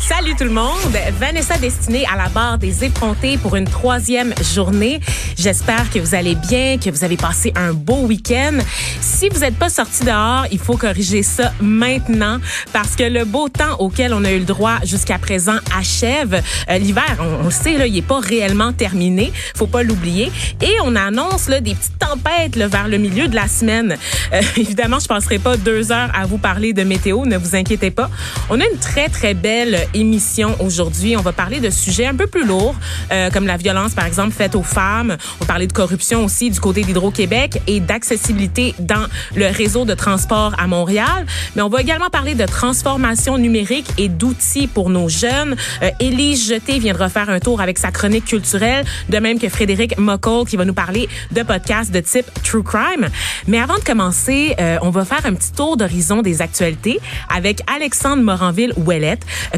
Salut tout le monde, Vanessa destinée à la barre des effrontés pour une troisième journée. J'espère que vous allez bien, que vous avez passé un beau week-end. Si vous n'êtes pas sorti dehors, il faut corriger ça maintenant parce que le beau temps auquel on a eu le droit jusqu'à présent achève. Euh, L'hiver, on, le sait, là, il est pas réellement terminé, faut pas l'oublier. Et on annonce là, des petites tempêtes vers le milieu de la semaine. Euh, évidemment, je passerai pas deux heures à vous parler de météo, ne vous inquiétez pas. On a une très très belle émission aujourd'hui. On va parler de sujets un peu plus lourds, euh, comme la violence, par exemple, faite aux femmes. On va parler de corruption aussi du côté d'Hydro-Québec et d'accessibilité dans le réseau de transport à Montréal. Mais on va également parler de transformation numérique et d'outils pour nos jeunes. Euh, Élise Jeté viendra faire un tour avec sa chronique culturelle, de même que Frédéric Mockle qui va nous parler de podcasts de type True Crime. Mais avant de commencer, euh, on va faire un petit tour d'horizon des actualités avec Alexandre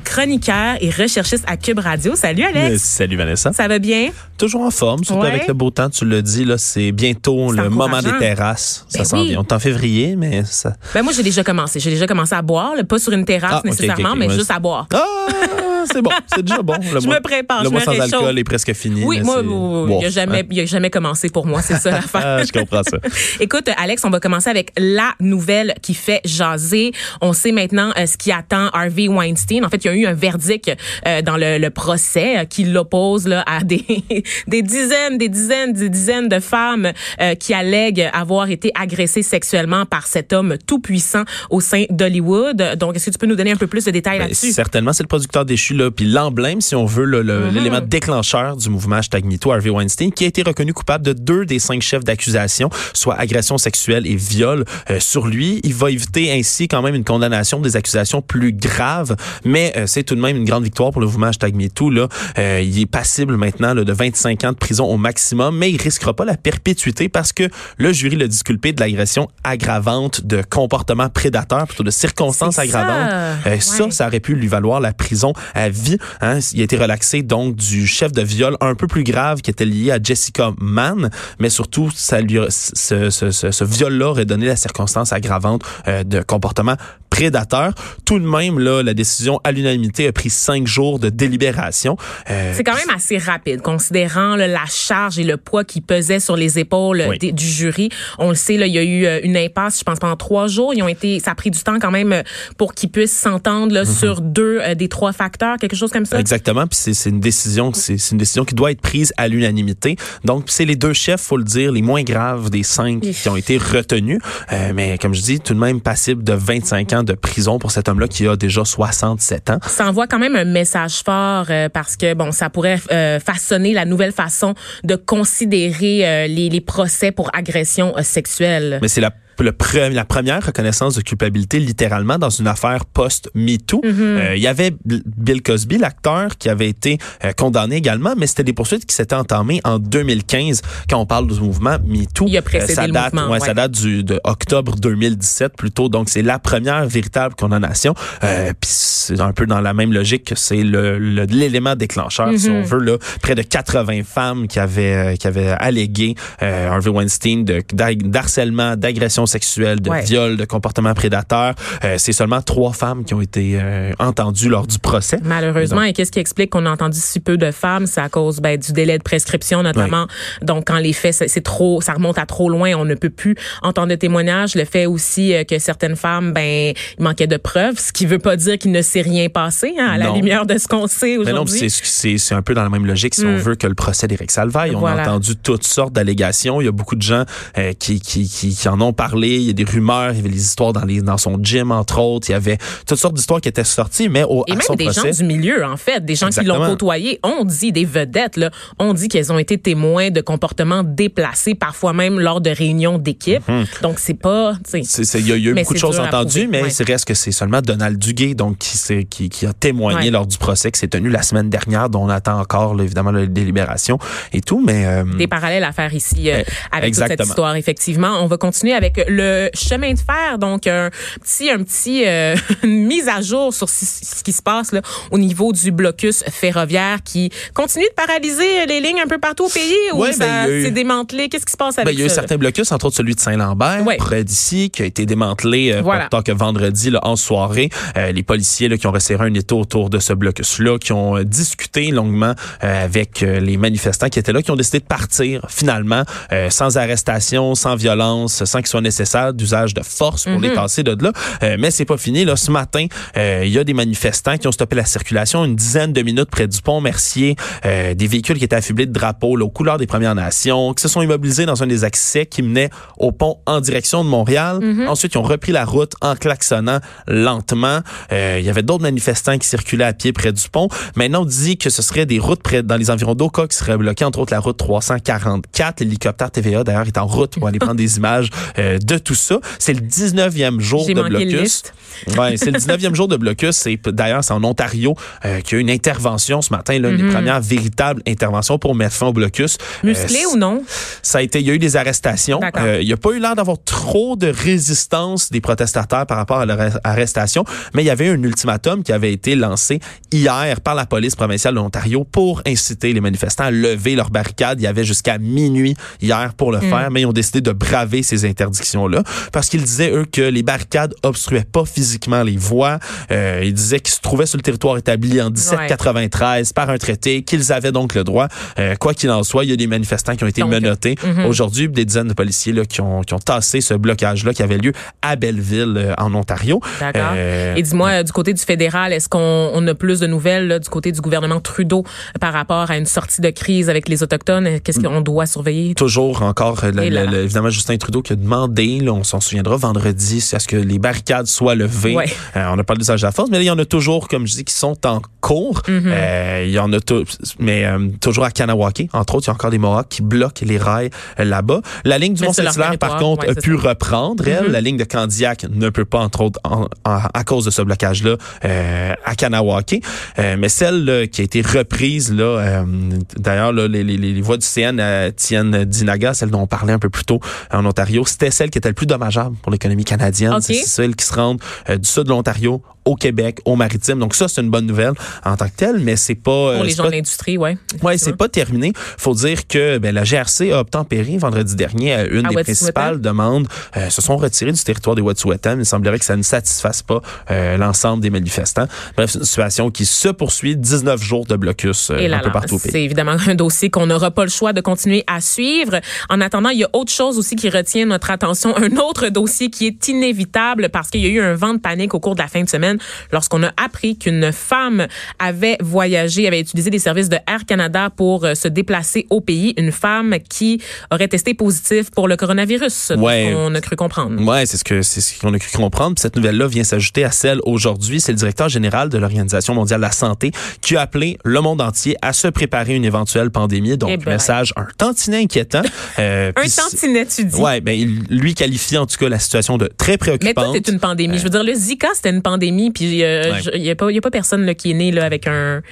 Chroniqueur et recherchiste à Cube Radio. Salut Alex. Salut Vanessa. Ça va bien? Toujours en forme, surtout Ouais. avec le beau temps. Tu l'as dit, là, c'est bientôt le moment des terrasses. Ça Ben s'en oui. vient. On est en février, mais ça. Ben moi j'ai déjà commencé. J'ai déjà commencé à boire, là, pas sur une terrasse Ah, nécessairement, mais juste à boire. Ah, c'est bon. C'est déjà bon. Le Je mois- me prépare, Le je mois me sans réchauffe. alcool est presque fini. Oui, moi, il n'y a jamais, hein. a jamais commencé pour moi, c'est ça l'affaire. Ah, je comprends ça. Écoute, Alex, on va commencer avec la nouvelle qui fait jaser. On sait maintenant euh, ce qui attend Harvey Weinstein. En fait, il y a eu un verdict euh, dans le, le procès euh, qui l'oppose à des, des dizaines, des dizaines, des dizaines de femmes euh, qui allèguent avoir été agressées sexuellement par cet homme tout puissant au sein d'Hollywood. Donc, est-ce que tu peux nous donner un peu plus de détails Ben, là-dessus? certainement, c'est le producteur déchu, là, puis l'emblème, si on veut, Mm-hmm. l'élément déclencheur du mouvement hashtag MeToo, Harvey Weinstein, qui a été reconnu coupable de deux des cinq chefs d'accusation, soit agression sexuelle et viol euh, sur lui. Il va éviter ainsi quand même une condamnation des accusations plus graves, mais euh, c'est tout de même une grande victoire pour le mouvement hashtag MeToo. Là. Euh, il est passible maintenant là, de 25 ans de prison au maximum, mais il risquera pas la perpétuité parce que le jury l'a disculpé de l'agression aggravante de comportement prédateur, plutôt de circonstances ça. aggravantes. Euh, Ça, Ouais. ça aurait pu lui valoir la prison à vie. Hein. Il a été relaxé donc du chef de viol un peu plus grave qui était lié à Jessica Mann, mais surtout, ça lui, ce, ce, ce, ce viol-là aurait donné la circonstance aggravante euh, de comportement prédateur. Tout de même, là, la décision à l'unanimité a pris cinq jours de délibération. Euh, C'est quand même assez rapide, considérant là, la charge et le poids qui pesait sur les épaules Oui. des- du jury. On le sait, là, il y a eu euh, une impasse, je pense, pendant trois jours. Ils ont été, ça a pris du temps quand même euh, pour qu'ils puissent s'entendre là, sur deux euh, des trois facteurs, quelque chose comme ça. Exactement, puis c'est une décision, c'est une décision qui doit être prise à l'unanimité. Donc c'est les deux chefs, faut le dire, les moins graves des cinq qui ont été retenus. Euh, mais comme je dis, tout de même passible de 25 ans de prison pour cet homme-là qui a déjà 67 ans. Ça envoie quand même un message fort euh, parce que bon, ça pourrait euh, façonner la nouvelle façon de considérer euh, les, les procès pour agression euh, sexuelle. Mais c'est la le pre- la première reconnaissance de culpabilité littéralement dans une affaire post-MeToo. Euh, Il y avait Bill Cosby, l'acteur, qui avait été euh, condamné également, mais c'était des poursuites qui s'étaient entamées en 2015 quand on parle du mouvement MeToo. Il a précédé ça le date, mouvement, ouais, ouais. ça date du, de octobre 2017 plutôt. Donc c'est la première véritable condamnation. Euh, Puis c'est un peu dans la même logique que c'est le- le- l'élément déclencheur, si Mm-hmm. on veut. Là, près de 80 femmes qui avaient euh, qui avaient allégué euh, Harvey Weinstein d'harcèlement, d'agression sexuelle, de Ouais. viol, de comportement prédateur. Euh, c'est seulement trois femmes qui ont été euh, entendues lors du procès. Malheureusement, et qu'est-ce qui explique qu'on a entendu si peu de femmes, c'est à cause ben, du délai de prescription notamment. Donc quand les faits c'est c'est trop, ça remonte à trop loin, on ne peut plus entendre de témoignages. Le fait aussi euh, que certaines femmes, ben, il manquait de preuves, ce qui veut pas dire qu'il ne s'est rien passé hein, à la lumière de ce qu'on sait Mais non, aujourd'hui. c'est c'est c'est un peu dans la même logique si on Mm. veut que le procès d'Éric Salvaille. On a entendu toutes sortes d'allégations. Il y a beaucoup de gens euh, qui, qui, qui, qui en ont parlé Il y a des rumeurs, il y avait des histoires dans, les, dans son gym, entre autres. Il y avait toutes sortes d'histoires qui étaient sorties, mais au, Et à même son des procès, gens du milieu, en fait, des gens qui l'ont côtoyé, ont dit, des vedettes, là, ont dit qu'elles ont été témoins de comportements déplacés, parfois même lors de réunions d'équipe. Donc, c'est pas, tu sais, C'est- c'est- Il y a, il y a eu beaucoup de choses entendues, mais ouais. c'est reste que c'est seulement Donald Duguay donc, qui, qui, qui a témoigné Ouais. lors du procès qui s'est tenu la semaine dernière, dont on attend encore là, évidemment la délibération et tout. Mais euh, des parallèles à faire ici euh, avec toute cette histoire. Effectivement, on va continuer avec le chemin de fer, donc un petit, un petit euh, une mise à jour sur ce, qui se passe là, au niveau du blocus ferroviaire qui continue de paralyser les lignes un peu partout au pays ou Ouais, ben, ça eu- démantelé? Qu'est-ce qui se passe Ben, avec il y a eu ça? certains blocus, entre autres celui de Saint-Lambert, Ouais. près d'ici, qui a été démantelé euh, Voilà. tard que vendredi là, en soirée. Euh, les policiers là, qui ont resserré un étau autour de ce blocus-là, qui ont euh, discuté longuement euh, avec les manifestants qui étaient là, qui ont décidé de partir finalement, euh, sans arrestation, sans violence, sans qu'il soit nécessaire d'usage de force pour les Mhm. tasser de là. Euh, mais c'est pas fini. Là, ce matin, euh, il y a des manifestants qui ont stoppé la circulation une dizaine de minutes près du pont Mercier, euh, des véhicules qui étaient affublés de drapeaux là, aux couleurs des Premières Nations, qui se sont immobilisés dans un des accès qui menait au pont en direction de Montréal. Ensuite, ils ont repris la route en klaxonnant lentement. Euh, il y avait d'autres manifestants qui circulaient à pied près du pont. Maintenant, on dit que ce serait des routes près dans les environs d'Oka qui seraient bloquées, entre autres la route 344. L'hélicoptère TVA, d'ailleurs, est en route pour aller prendre des images euh, de tout ça. C'est le 19e jour de blocus. Ouais, c'est le 19e jour de blocus. C'est d'ailleurs c'est en Ontario euh, qu'il y a eu une intervention ce matin, là, une Mhm. des premières véritables interventions pour mettre fin au blocus. Musclé Euh, ou non? ça a été, il y a eu des arrestations. Euh, il n'y a pas eu l'air d'avoir trop de résistance des protestataires par rapport à leur arre- arrestation, mais il y avait un ultimatum qui avait été lancé hier par la police provinciale de l'Ontario pour inciter les manifestants à lever leurs barricades. Il y avait jusqu'à minuit hier pour le faire, mais ils ont décidé de braver ces parce qu'ils disaient, eux, que les barricades obstruaient pas physiquement les voies. Euh, ils disaient qu'ils se trouvaient sur le territoire établi en 1793 par un traité, qu'ils avaient donc le droit. Euh, quoi qu'il en soit, il y a des manifestants qui ont été Donc, menottés. Aujourd'hui, des dizaines de policiers là, qui, ont, qui ont tassé ce blocage-là qui avait lieu à Belleville, euh, en Ontario. D'accord. Euh, Et dis-moi, du côté du fédéral, est-ce qu'on on a plus de nouvelles là, du côté du gouvernement Trudeau par rapport à une sortie de crise avec les Autochtones? Qu'est-ce qu'on doit surveiller? toujours encore, euh, le- le- le- évidemment, Justin Trudeau qui a demandé, là, on s'en souviendra vendredi, c'est à ce que les barricades soient levées. Ouais. Euh, on a parlé d'usage de la force, mais là, il y en a toujours, comme je dis, qui sont en cours. Mm-hmm. Euh, il y en a mais euh, toujours à Kanawake, entre autres, il y a encore des Mohawks qui bloquent les rails là-bas. La ligne du Mont-Saint-Hilaire, par contre, ouais, a pu ça. Mm-hmm. reprendre. Elle, la ligne de Candiac ne peut pas, entre autres, en- en- à cause de ce blocage-là, à Kanawake. Mais celle là, qui a été reprise, là, d'ailleurs, les, les, les voies du CN euh, tiennent Dinaga, celle dont on parlait un peu plus tôt en Ontario, c'était celle qui était le plus dommageable pour l'économie canadienne. C'est celle qui se rendent euh, du sud de l'Ontario au Québec, au maritime. Donc ça, c'est une bonne nouvelle en tant que telle, mais c'est pas... euh, Pour les gens pas de l'industrie, ouais. Ouais, c'est pas terminé. Faut dire que ben, la GRC a obtempéré vendredi dernier à une À des principales demandes. Euh, se sont retirés du territoire des Wet'suwet'en. Il semblerait que ça ne satisfasse pas euh, l'ensemble des manifestants. Bref, c'est une situation qui se poursuit. 19 jours de blocus euh, là, un peu partout au pays. c'est évidemment un dossier qu'on n'aura pas le choix de continuer à suivre. En attendant, il y a autre chose aussi qui retient notre attention, un autre dossier qui est inévitable parce qu'il y a eu un vent de panique au cours de la fin de semaine lorsqu'on a appris qu'une femme avait voyagé, avait utilisé les services de Air Canada pour euh, se déplacer au pays. Une femme qui aurait testé positif pour le coronavirus, Ouais. on a cru comprendre. Ouais, c'est ce que c'est ce qu'on a cru comprendre. Puis cette nouvelle-là vient s'ajouter à celle aujourd'hui. C'est le directeur général de l'Organisation mondiale de la santé qui a appelé le monde entier à se préparer à une éventuelle pandémie. Donc Eh ben. message un tantinet inquiétant. Euh, Un tantinet, tu dis. Ouais, ben il lui qualifie en tout cas la situation de très Mais préoccupante. tout est une pandémie. Je veux dire, le Zika, c'était une pandémie, puis euh, Ouais. je- il y a pas, il y a pas personne là, qui est né là avec un,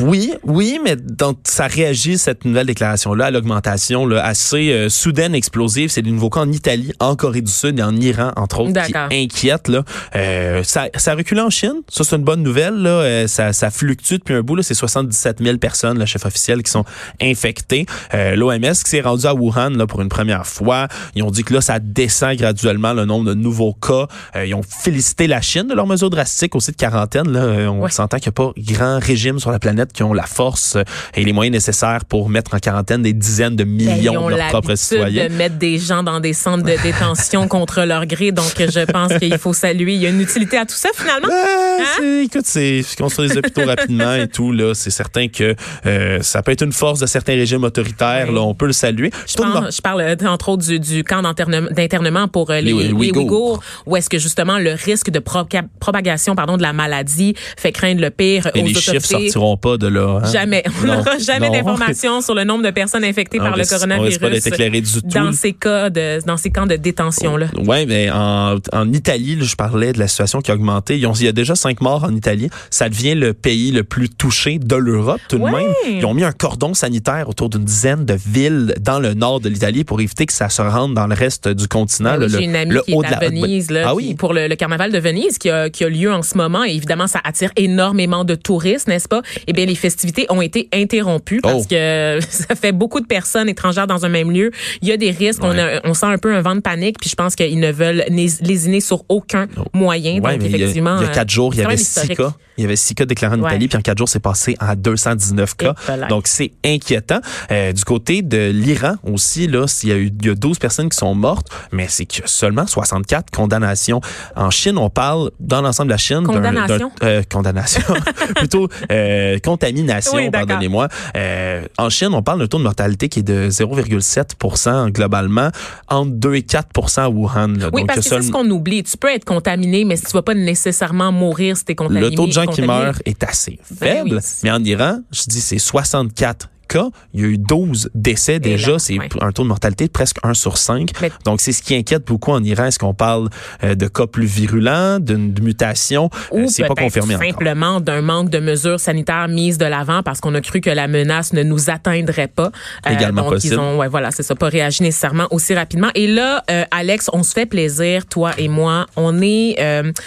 Oui, oui, mais donc ça réagit cette nouvelle déclaration-là à l'augmentation là, assez euh, soudaine, explosive. C'est des nouveaux cas en Italie, en Corée du Sud et en Iran, entre autres, qui D'accord. inquiètent. Là. Euh, ça, ça recule en Chine. Ça, c'est une bonne nouvelle. Là. Euh, ça, ça fluctue depuis un bout. Là. C'est 77 000 personnes, le chef officiel, qui sont infectées. Euh, L'OMS qui s'est rendu à Wuhan là, pour une première fois. Ils ont dit que là, ça descend graduellement le nombre de nouveaux cas. Euh, ils ont félicité la Chine de leurs mesures drastiques aussi de quarantaine. Là, euh, on s'entend qu'il n'y a pas grand régime sur la planète qui ont la force euh, et les moyens nécessaires pour mettre en quarantaine des dizaines de Ben, millions de leurs propres citoyens. de mettre des gens dans des centres de détention contre leur gré. Donc, je pense qu'il faut saluer. Il y a une utilité à tout ça, finalement? Ben, c'est- écoute, c'est construire des hôpitaux rapidement et tout là, c'est certain que euh, ça peut être une force de certains régimes autoritaires. Oui. Là, on peut le saluer. Je, pense- je parle euh, entre autres du, du camp d'internement d'internement pour euh, les, Les les Ouïghours. Ouïghours, où est-ce que justement le risque de proca- propagation pardon, de la maladie fait craindre le pire Et aux les chiffres autorités. sortiront pas de là. hein? Jamais. On n'aura jamais d'informations sur le nombre de personnes infectées On par le risque- on coronavirus risque pas éclairé du tout. dans ces cas de, dans ces camps de détention là. Ouais, mais en, en Italie, là, je parlais de la situation qui a augmenté. Ils ont- il y a déjà cinq morts en Italie. Ça devient le pays le plus touché de l'Europe tout de Ouais. même. Ils ont mis un cordon sanitaire autour d'une dizaine de villes dans le nord de l'Italie pour éviter que ça se rende dans le reste du continent. Ben Oui, là, J'ai une amie le qui haut est de à la Venise là, Ah oui? pour le, le carnaval de Venise qui a, qui a lieu en ce moment. Et évidemment, ça attire énormément de touristes, n'est-ce pas? Eh bien, les festivités ont été interrompues parce Oh. que ça fait beaucoup de personnes étrangères dans un même lieu. Il y a des risques. On, a- on sent un peu un vent de panique. Puis je pense qu'ils ne veulent lésiner sur aucun moyen. Ouais, Donc, mais il y a- effectivement, il y a, quatre euh, jours, il y avait six cas. Il y avait six cas déclarés en Ouais. Italie, puis en quatre jours, c'est passé à 219 cas. Voilà. Donc, c'est inquiétant. Euh, du côté de l'Iran aussi, là, il y a eu il y a 12 personnes qui sont mortes, mais c'est que seulement 64 condamnations. En Chine, on parle, dans l'ensemble de la Chine, Condamnation? euh, condamnation, plutôt euh, contamination, Oui, pardonnez-moi. Euh, en Chine, on parle d'un taux de mortalité qui est de 0,7% globalement, entre 2 et 4% à Wuhan. là. Oui, Donc, parce que c'est ce qu'on oublie. Tu peux être contaminé, mais si tu vas pas nécessairement mourir si t'es contaminé. le taux de gens qui meurent est assez Ben faible. oui. Mais en Iran, je dis c'est 64 cas. Il y a eu 12 décès déjà. C'est un taux de mortalité de presque 1 sur 5. Mais- Donc, c'est ce qui inquiète beaucoup en Iran. Est-ce qu'on parle euh, de cas plus virulents, d'une mutation? Euh, Ou c'est pas confirmé simplement d'un manque de mesures sanitaires mises de l'avant parce qu'on a cru que la menace ne nous atteindrait pas. Euh, Également donc possible. ils ont, ouais, voilà, c'est ça, pas réagi nécessairement aussi rapidement. Et là, Alex, on se fait plaisir, toi et moi. On est,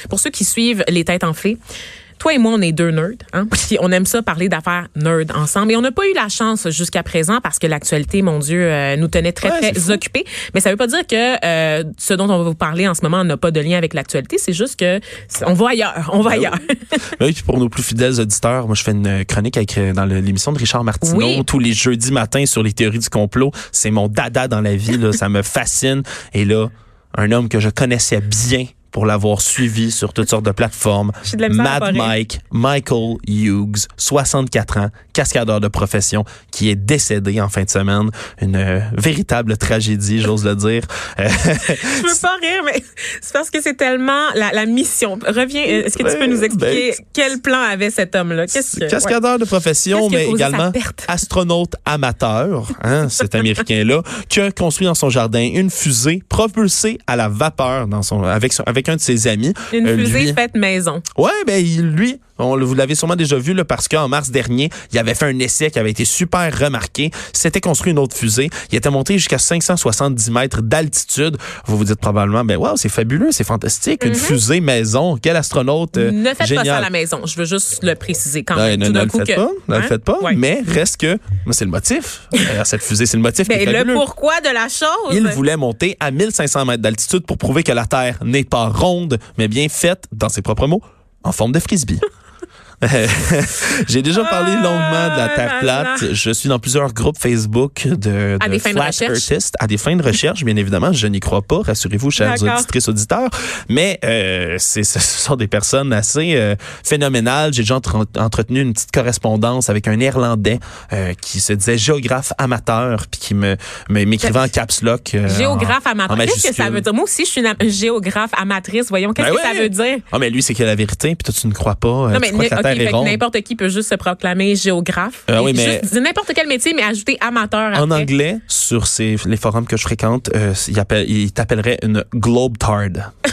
pour ceux qui suivent les têtes enflées. Toi et moi, on est deux nerds. Hein? Puis on aime ça parler d'affaires nerds ensemble. Et on n'a pas eu la chance jusqu'à présent parce que l'actualité, mon Dieu, euh, nous tenait très, Ouais, très occupés. Mais ça veut pas dire que euh, ce dont on va vous parler en ce moment n'a pas de lien avec l'actualité. C'est juste que on va ailleurs. On va Ben ailleurs. Oui, puis pour nos plus fidèles auditeurs, moi je fais une chronique avec, euh, dans l'émission de Richard Martineau Oui. tous les jeudis matins sur les théories du complot. C'est mon dada dans la vie, là, ça me fascine. Et là, un homme que je connaissais bien pour l'avoir suivi sur toutes sortes de plateformes, de Mad. Mike, Michael Hughes, 64 ans, cascadeur de profession, qui est décédé en fin de semaine. Une euh, véritable tragédie, j'ose le dire. Euh, Je veux pas rire, mais c'est parce que c'est tellement la, la mission. Reviens, euh, est-ce que tu peux nous expliquer Ben, quel plan avait cet homme-là? Que. Cascadeur de profession, mais également astronaute amateur, hein, cet Américain-là, qui a construit dans son jardin une fusée propulsée à la vapeur dans son, avec, son- avec un de ses amis. Une Euh, fusée lui- faite maison. Ouais, ben lui, on, vous l'avez sûrement déjà vu là, parce qu'en mars dernier, il avait fait un essai qui avait été super remarqué. S'était construit une autre fusée. Il était monté jusqu'à 570 mètres d'altitude. Vous vous dites probablement, ben wow, c'est fabuleux, c'est fantastique, une fusée maison. Quel astronaute euh, ne faites génial. pas ça à la maison. Je veux juste le préciser quand même. ne, Tout ne d'un le faites que- pas, ne le Hein? faites pas, Ouais. mais reste que c'est le motif. Cette fusée, c'est le motif. est Ben, le pourquoi de la chose? Il voulait monter à 1500 mètres d'altitude pour prouver que la Terre n'est pas ronde, mais bien faite, dans ses propres mots, en forme de frisbee. J'ai déjà parlé Ah, longuement de la Terre là. plate. Je suis dans plusieurs groupes Facebook de, de recherche? earthistes, à des fins de recherche, bien évidemment. Je n'y crois pas, rassurez-vous, chers auditrices, auditeurs. Mais euh, ce sont des personnes assez euh, phénoménales. J'ai déjà entre- entretenu une petite correspondance avec un Néerlandais euh, qui se disait géographe amateur, puis qui me, m'écrivait en caps lock. euh, Géographe en- amateur. Qu'est-ce que ça veut dire? Moi aussi, je suis une géographe amatrice. Voyons, qu'est-ce Ben que ça veut dire? Ah, mais lui, c'est qu'il a la vérité, puis toi, tu ne crois pas. Non, mais Terre est ronde. n'importe qui peut juste se proclamer géographe. Ah oui, mais- n'importe quel métier, mais ajouter amateur En après. anglais, sur ces, les forums que je fréquente, euh, il, appelle, il t'appellerait une globe tard.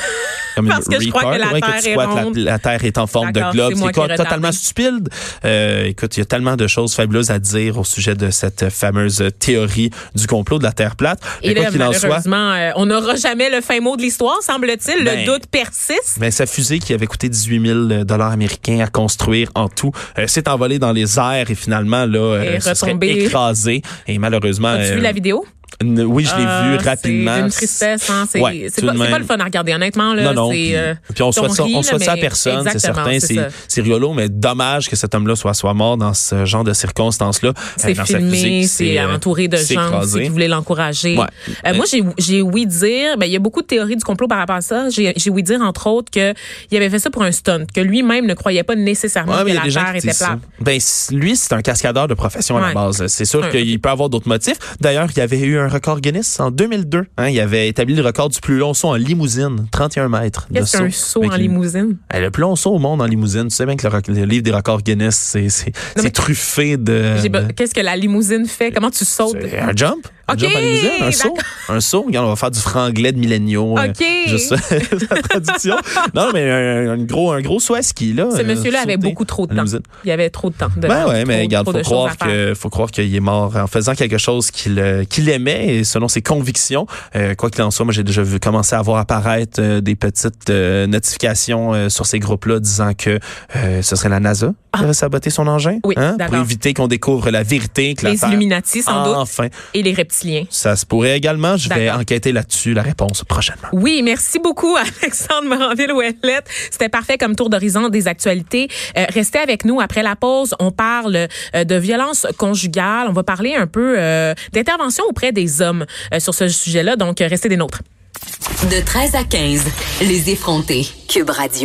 Comme Parce que je crois que la ouais, Terre tu est la- Terre est en forme de globe. c'est quoi, totalement stupide. Euh, écoute, il y a tellement de choses fabuleuses à dire au sujet de cette fameuse théorie du complot de la Terre plate. Et Mais quoi là, qu'il en soit, euh, on n'aura jamais le fin mot de l'histoire, semble-t-il. Ben, le doute persiste. Mais sa fusée qui avait coûté 18 000 dollars américains à construire en tout. Euh, s'est envolée dans les airs et finalement là euh, Et se serait écrasée et malheureusement As-tu euh, vu la vidéo? Oui, je l'ai Ah, vu c'est rapidement. d'une tristesse, hein. C'est Ouais, c'est pas, de c'est même. pas le fun à regarder, honnêtement. Là, Non, non. c'est, Puis, euh, puis on souhaite ça, rit, on souhaite ça à personne, c'est certain. c'est C'est c'est rigolo, mais dommage que cet homme-là soit, soit mort dans ce genre de circonstances-là. C'est Euh, filmé, c'est euh, entouré de c'est gens aussi qui voulaient l'encourager. Ouais. Euh, moi, j'ai ouï dire, ben il y a beaucoup de théories du complot par rapport à ça. J'ai ouï dire entre autres que il avait fait ça pour un stunt, que lui-même ne croyait pas nécessairement Ouais, que la Terre était plate. Ben, lui, c'est un cascadeur de profession à la base. C'est sûr qu'il peut avoir d'autres motifs. D'ailleurs, il y avait eu un record Guinness en 2002. Hein, il avait établi le record du plus long saut en limousine, 31 mètres. Qu'est-ce qu'un saut Avec en limousine? Eh, Le plus long saut au monde en limousine. Tu sais bien que le, rec- le livre des records Guinness, c'est truffé de... Qu'est-ce que la limousine fait? Comment tu sautes? Un jump. Un saut. Un saut. Regarde, on va faire du franglais de milléniaux. euh, Ok. juste la traduction. Non, mais un, un gros, un gros saut à ski, là. Ce euh, monsieur-là avait beaucoup trop de temps. Il avait trop de temps. De Ben ouais, mais regarde, faut croire que faut croire qu'il est mort en faisant quelque chose qu'il euh, qu'il aimait et selon ses convictions. Euh, quoi qu'il en soit, moi j'ai déjà vu commencer à voir apparaître euh, des petites euh, notifications euh, sur ces groupes-là disant que euh, ce serait la NASA qui avait saboté son engin, Ah. Oui, hein, pour éviter qu'on découvre la vérité, que la Les Terre- Illuminati, sans doute, Enfin, et les reptiliens. ça se pourrait également. Je vais enquêter là-dessus. La réponse prochainement. Oui, merci beaucoup Alexandre Moranville-Ouellette. C'était parfait comme tour d'horizon des actualités. Euh, restez avec nous après la pause. On parle euh, de violence conjugale. On va parler un peu euh, d'intervention auprès des hommes euh, sur ce sujet-là. Donc, restez des nôtres. De 13 à 15, les effrontés. Cube Radio.